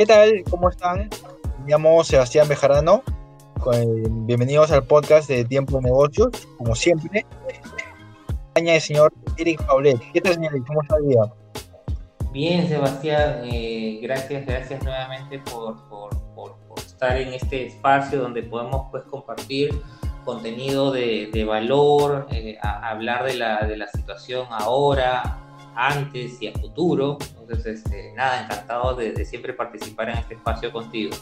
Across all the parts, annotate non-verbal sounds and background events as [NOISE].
¿Qué tal? ¿Cómo están? Me llamo Sebastián Bejarano. Bienvenidos al podcast de Tiempo de Negocios, como siempre. El señor Eric Paulet. ¿Qué tal, señor? ¿Cómo está el día? Bien, Sebastián. Eh, gracias, gracias nuevamente por, estar en este espacio donde podemos pues, compartir contenido de, valor, eh, hablar de la, de la situación ahora, antes y a futuro. Entonces, este, nada, encantado de, siempre participar en este espacio contigo.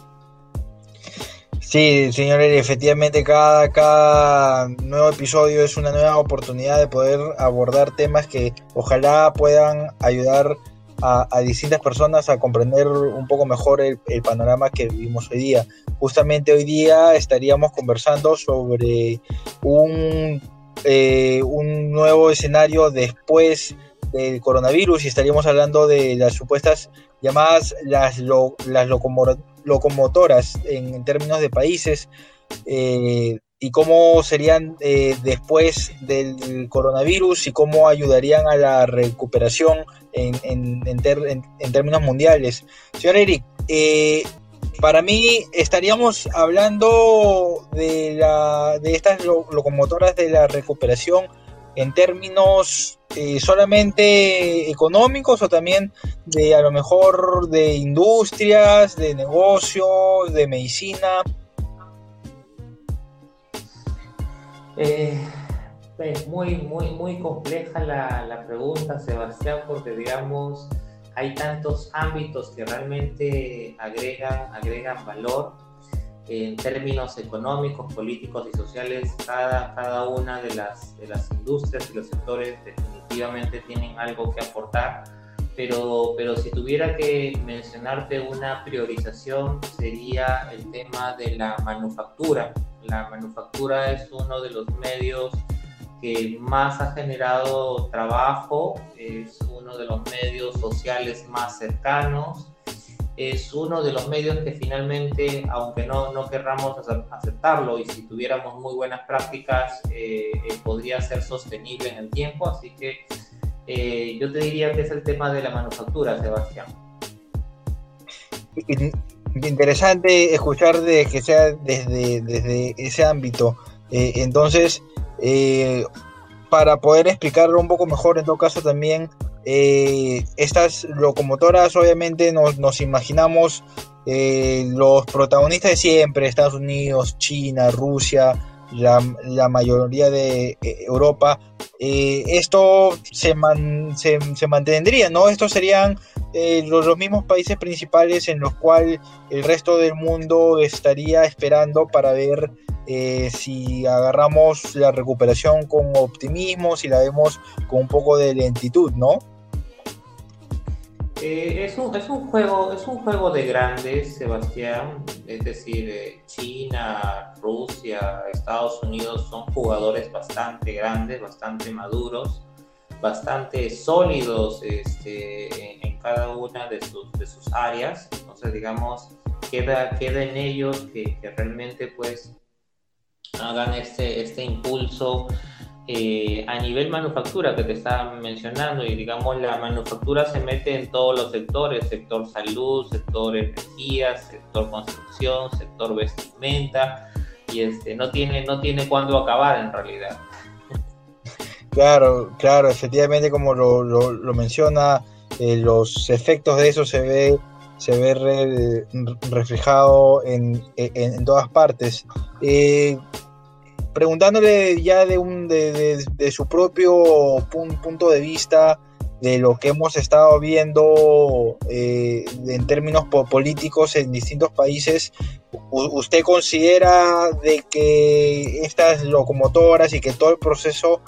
Sí, señor efectivamente cada, nuevo episodio es una nueva oportunidad de poder abordar temas que ojalá puedan ayudar a, distintas personas a comprender un poco mejor el, panorama que vivimos hoy día. Justamente hoy día estaríamos conversando sobre un, eh, un nuevo escenario después del coronavirus y estaríamos hablando de las supuestas llamadas las, las locomotoras en, términos de países eh, y cómo serían eh, después del coronavirus y cómo ayudarían a la recuperación en, en, términos mundiales. Señor Eric, eh, para mí estaríamos hablando de, la, de estas locomotoras de la recuperación en términos eh, solamente económicos o también de a lo mejor de industrias, de negocios, de medicina? Eh, es muy, muy, muy compleja la, la, pregunta, Sebastián, porque digamos, hay tantos ámbitos que realmente agregan, agregan valor en términos económicos, políticos y sociales, cada, cada una de las, de las industrias y los sectores tienen algo que aportar, pero, pero si tuviera que mencionarte una priorización sería el tema de la manufactura. La manufactura es uno de los medios que más ha generado trabajo, es uno de los medios sociales más cercanos es uno de los medios que finalmente, aunque no, no querramos aceptarlo y si tuviéramos muy buenas prácticas, eh, eh, podría ser sostenible en el tiempo. Así que eh, yo te diría que es el tema de la manufactura, Sebastián. Interesante escuchar de que sea desde, desde ese ámbito. entonces, para poder explicarlo un poco mejor, en todo caso también eh, estas locomotoras obviamente nos, imaginamos eh, los protagonistas de siempre, Estados Unidos, China, Rusia, la, mayoría de eh, Europa. esto se, mantendría, ¿no? Estos serían los, mismos países principales en los cuales el resto del mundo estaría esperando para ver si agarramos la recuperación con optimismo, si la vemos con un poco de lentitud, ¿no? Eh, es, un, es, un juego, es un juego de grandes, Sebastián. Es decir, eh, China, Rusia, Estados Unidos son jugadores bastante grandes, bastante maduros, bastante sólidos este, en, cada una de sus, de sus áreas. Entonces, digamos, queda, queda en ellos que, que realmente pues hagan este, este impulso eh, a nivel manufactura que te estaba mencionando y digamos la manufactura se mete en todos los sectores, sector salud, sector energía, sector construcción, sector vestimenta y este no tiene no tiene cuándo acabar en realidad. Claro, claro, efectivamente como lo, lo, menciona, eh, los efectos de eso se ve se ve reflejado en, en, todas partes. Eh, preguntándole ya de, un, de, su propio punto de vista de lo que hemos estado viendo eh, en términos políticos en distintos países, ¿usted considera de que estas locomotoras y que todo el proceso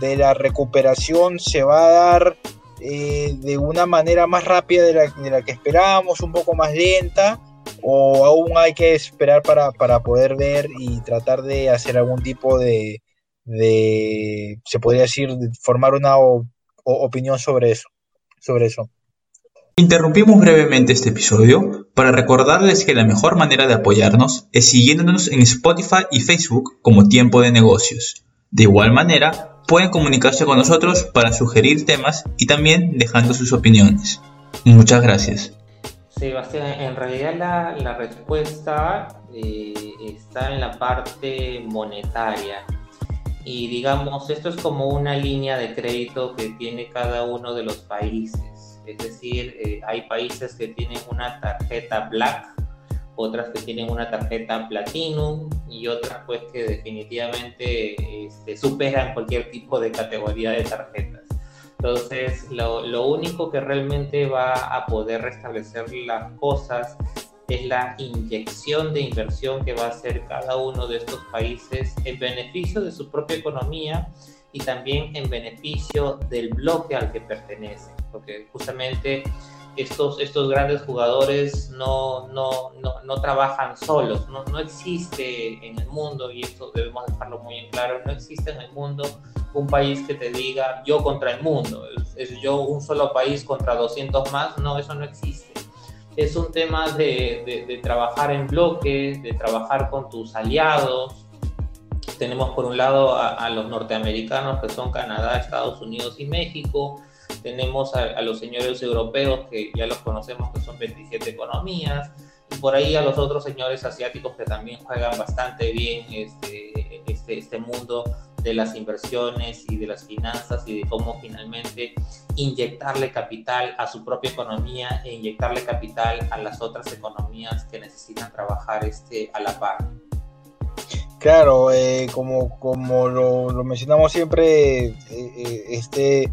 de la recuperación se va a dar eh, de una manera más rápida de la, de la que esperábamos, un poco más lenta? O aún hay que esperar para, poder ver y tratar de hacer algún tipo de, se podría decir, formar una opinión sobre eso, sobre eso. Interrumpimos brevemente este episodio para recordarles que la mejor manera de apoyarnos es siguiéndonos en Spotify y Facebook como Tiempo de Negocios. De igual manera, pueden comunicarse con nosotros para sugerir temas y también dejando sus opiniones. Muchas gracias. Sebastián, en realidad la, la respuesta eh, está en la parte monetaria. Y digamos, esto es como una línea de crédito que tiene cada uno de los países. Es decir, eh, hay países que tienen una tarjeta Black, otras que tienen una tarjeta Platinum y otras pues que definitivamente este, superan cualquier tipo de categoría de tarjetas. Entonces, lo, lo, único que realmente va a poder restablecer las cosas es la inyección de inversión que va a hacer cada uno de estos países en beneficio de su propia economía y también en beneficio del bloque al que pertenece, porque justamente estos, estos grandes jugadores no, no, no, no trabajan solos, no, no existe en el mundo, y esto debemos dejarlo muy en claro, no existe en el mundo un país que te diga yo contra el mundo, es, yo un solo país contra 200 más, no, eso no existe. Es un tema de, de, trabajar en bloque, de trabajar con tus aliados. Tenemos por un lado a, a, los norteamericanos que son Canadá, Estados Unidos y México. Tenemos a, a los señores europeos que ya los conocemos que son 27 economías y por ahí a los otros señores asiáticos que también juegan bastante bien este, este, este mundo de las inversiones y de las finanzas y de cómo finalmente inyectarle capital a su propia economía e inyectarle capital a las otras economías que necesitan trabajar este, a la par. Claro, eh, como, como lo, lo, mencionamos siempre, eh, eh, este,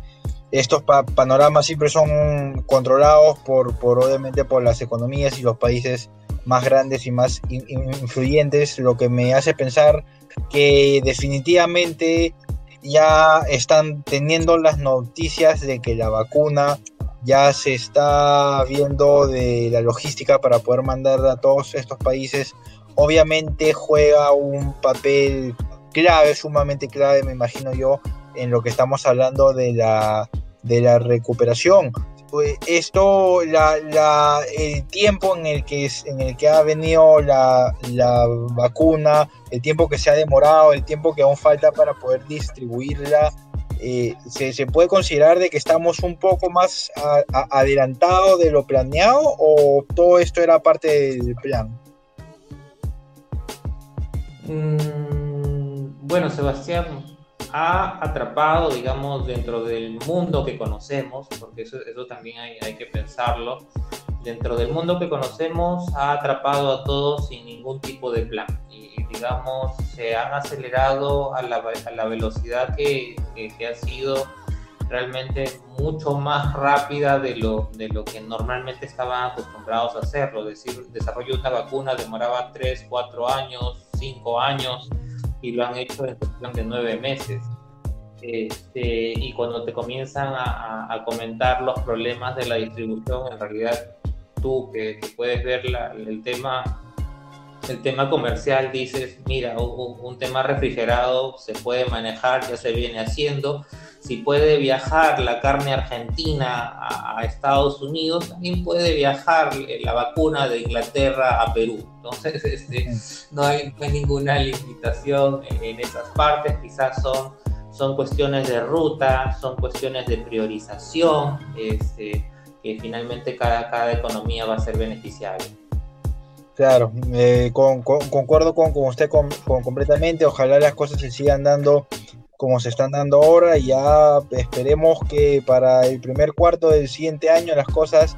estos pa panoramas siempre son controlados por, por, obviamente, por las economías y los países más grandes y más in influyentes, lo que me hace pensar que definitivamente ya están teniendo las noticias de que la vacuna ya se está viendo de la logística para poder mandar a todos estos países. Obviamente juega un papel clave, sumamente clave, me imagino yo, en lo que estamos hablando de la, de la recuperación. Pues, esto, la, la, el tiempo en el que, en el que ha venido la, la, vacuna, el tiempo que se ha demorado, el tiempo que aún falta para poder distribuirla, eh, ¿se, ¿se, puede considerar de que estamos un poco más a, a, adelantado de lo planeado o todo esto era parte del plan? Mm, bueno, Sebastián, ha atrapado, digamos, dentro del mundo que conocemos, porque eso, eso también hay, hay, que pensarlo, dentro del mundo que conocemos ha atrapado a todos sin ningún tipo de plan. Y, digamos, se han acelerado a la, a la velocidad que, que, que, ha sido realmente mucho más rápida de lo, de lo que normalmente estaban acostumbrados a hacerlo. Es decir, desarrollo de una vacuna demoraba 3, 4 años, 5 años y lo han hecho en cuestión de nueve meses. Este, y cuando te comienzan a, a, comentar los problemas de la distribución, en realidad tú que, que puedes ver la, el tema el tema comercial dices, mira, un, un, tema refrigerado se puede manejar, ya se viene haciendo. Si puede viajar la carne argentina a, Estados Unidos, también puede viajar la vacuna de Inglaterra a Perú. Entonces, [LAUGHS] este, no, hay, ninguna limitación en, esas partes, quizás son, son cuestiones de ruta, son cuestiones de priorización, este, que finalmente cada, cada economía va a ser beneficiaria. Claro, eh, con, con, concuerdo con, con usted completamente. Ojalá las cosas se sigan dando como se están dando ahora y ya esperemos que para el primer cuarto del siguiente año las cosas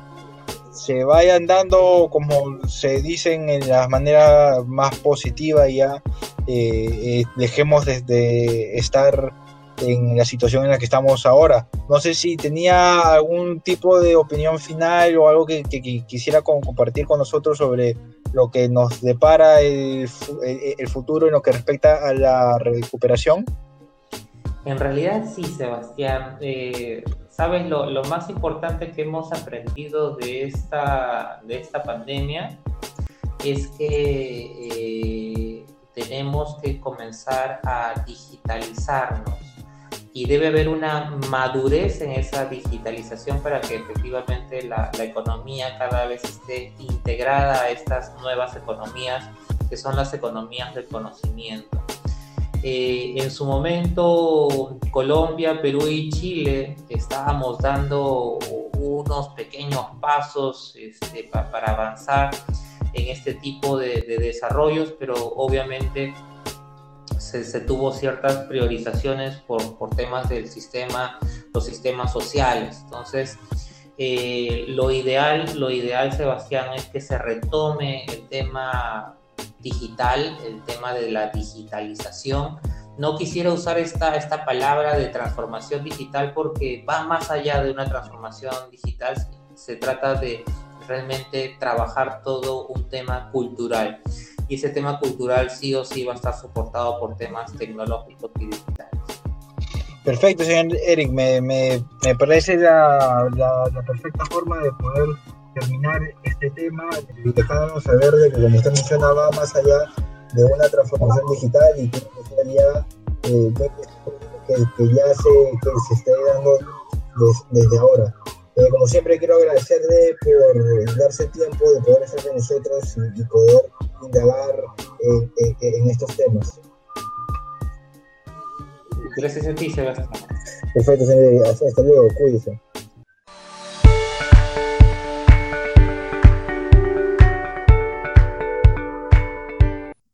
se vayan dando como se dicen en la manera más positiva y ya eh, eh, dejemos de, estar en la situación en la que estamos ahora. No sé si tenía algún tipo de opinión final o algo que, quisiera compartir con nosotros sobre lo que nos depara el, el, futuro en lo que respecta a la recuperación. En realidad sí, Sebastián. Eh, Sabes, lo, más importante que hemos aprendido de esta, de esta pandemia es que eh, tenemos que comenzar a digitalizarnos y debe haber una madurez en esa digitalización para que efectivamente la, economía cada vez esté integrada a estas nuevas economías que son las economías del conocimiento. Eh, en su momento Colombia, Perú y Chile estábamos dando un unos pequeños pasos este, para avanzar en este tipo de, desarrollos, pero obviamente se, tuvo ciertas priorizaciones por, por, temas del sistema, los sistemas sociales. Entonces, eh, lo ideal, lo ideal, Sebastián, es que se retome el tema digital, el tema de la digitalización. No quisiera usar esta, esta palabra de transformación digital porque va más allá de una transformación digital. Se trata de realmente trabajar todo un tema cultural. Y ese tema cultural sí o sí va a estar soportado por temas tecnológicos y digitales. Perfecto, señor Eric. Me, me, me parece la, la, perfecta forma de poder terminar este tema, dejándonos saber de que, como usted mencionaba, más allá de una transformación digital y que ya, eh, que, que, ya se, que se esté dando desde ahora. Eh, como siempre quiero agradecerle por darse tiempo de poder estar con nosotros y, poder indagar en estos temas. Gracias a ti, Sebastián. Perfecto, señor. Hasta luego, cuídense.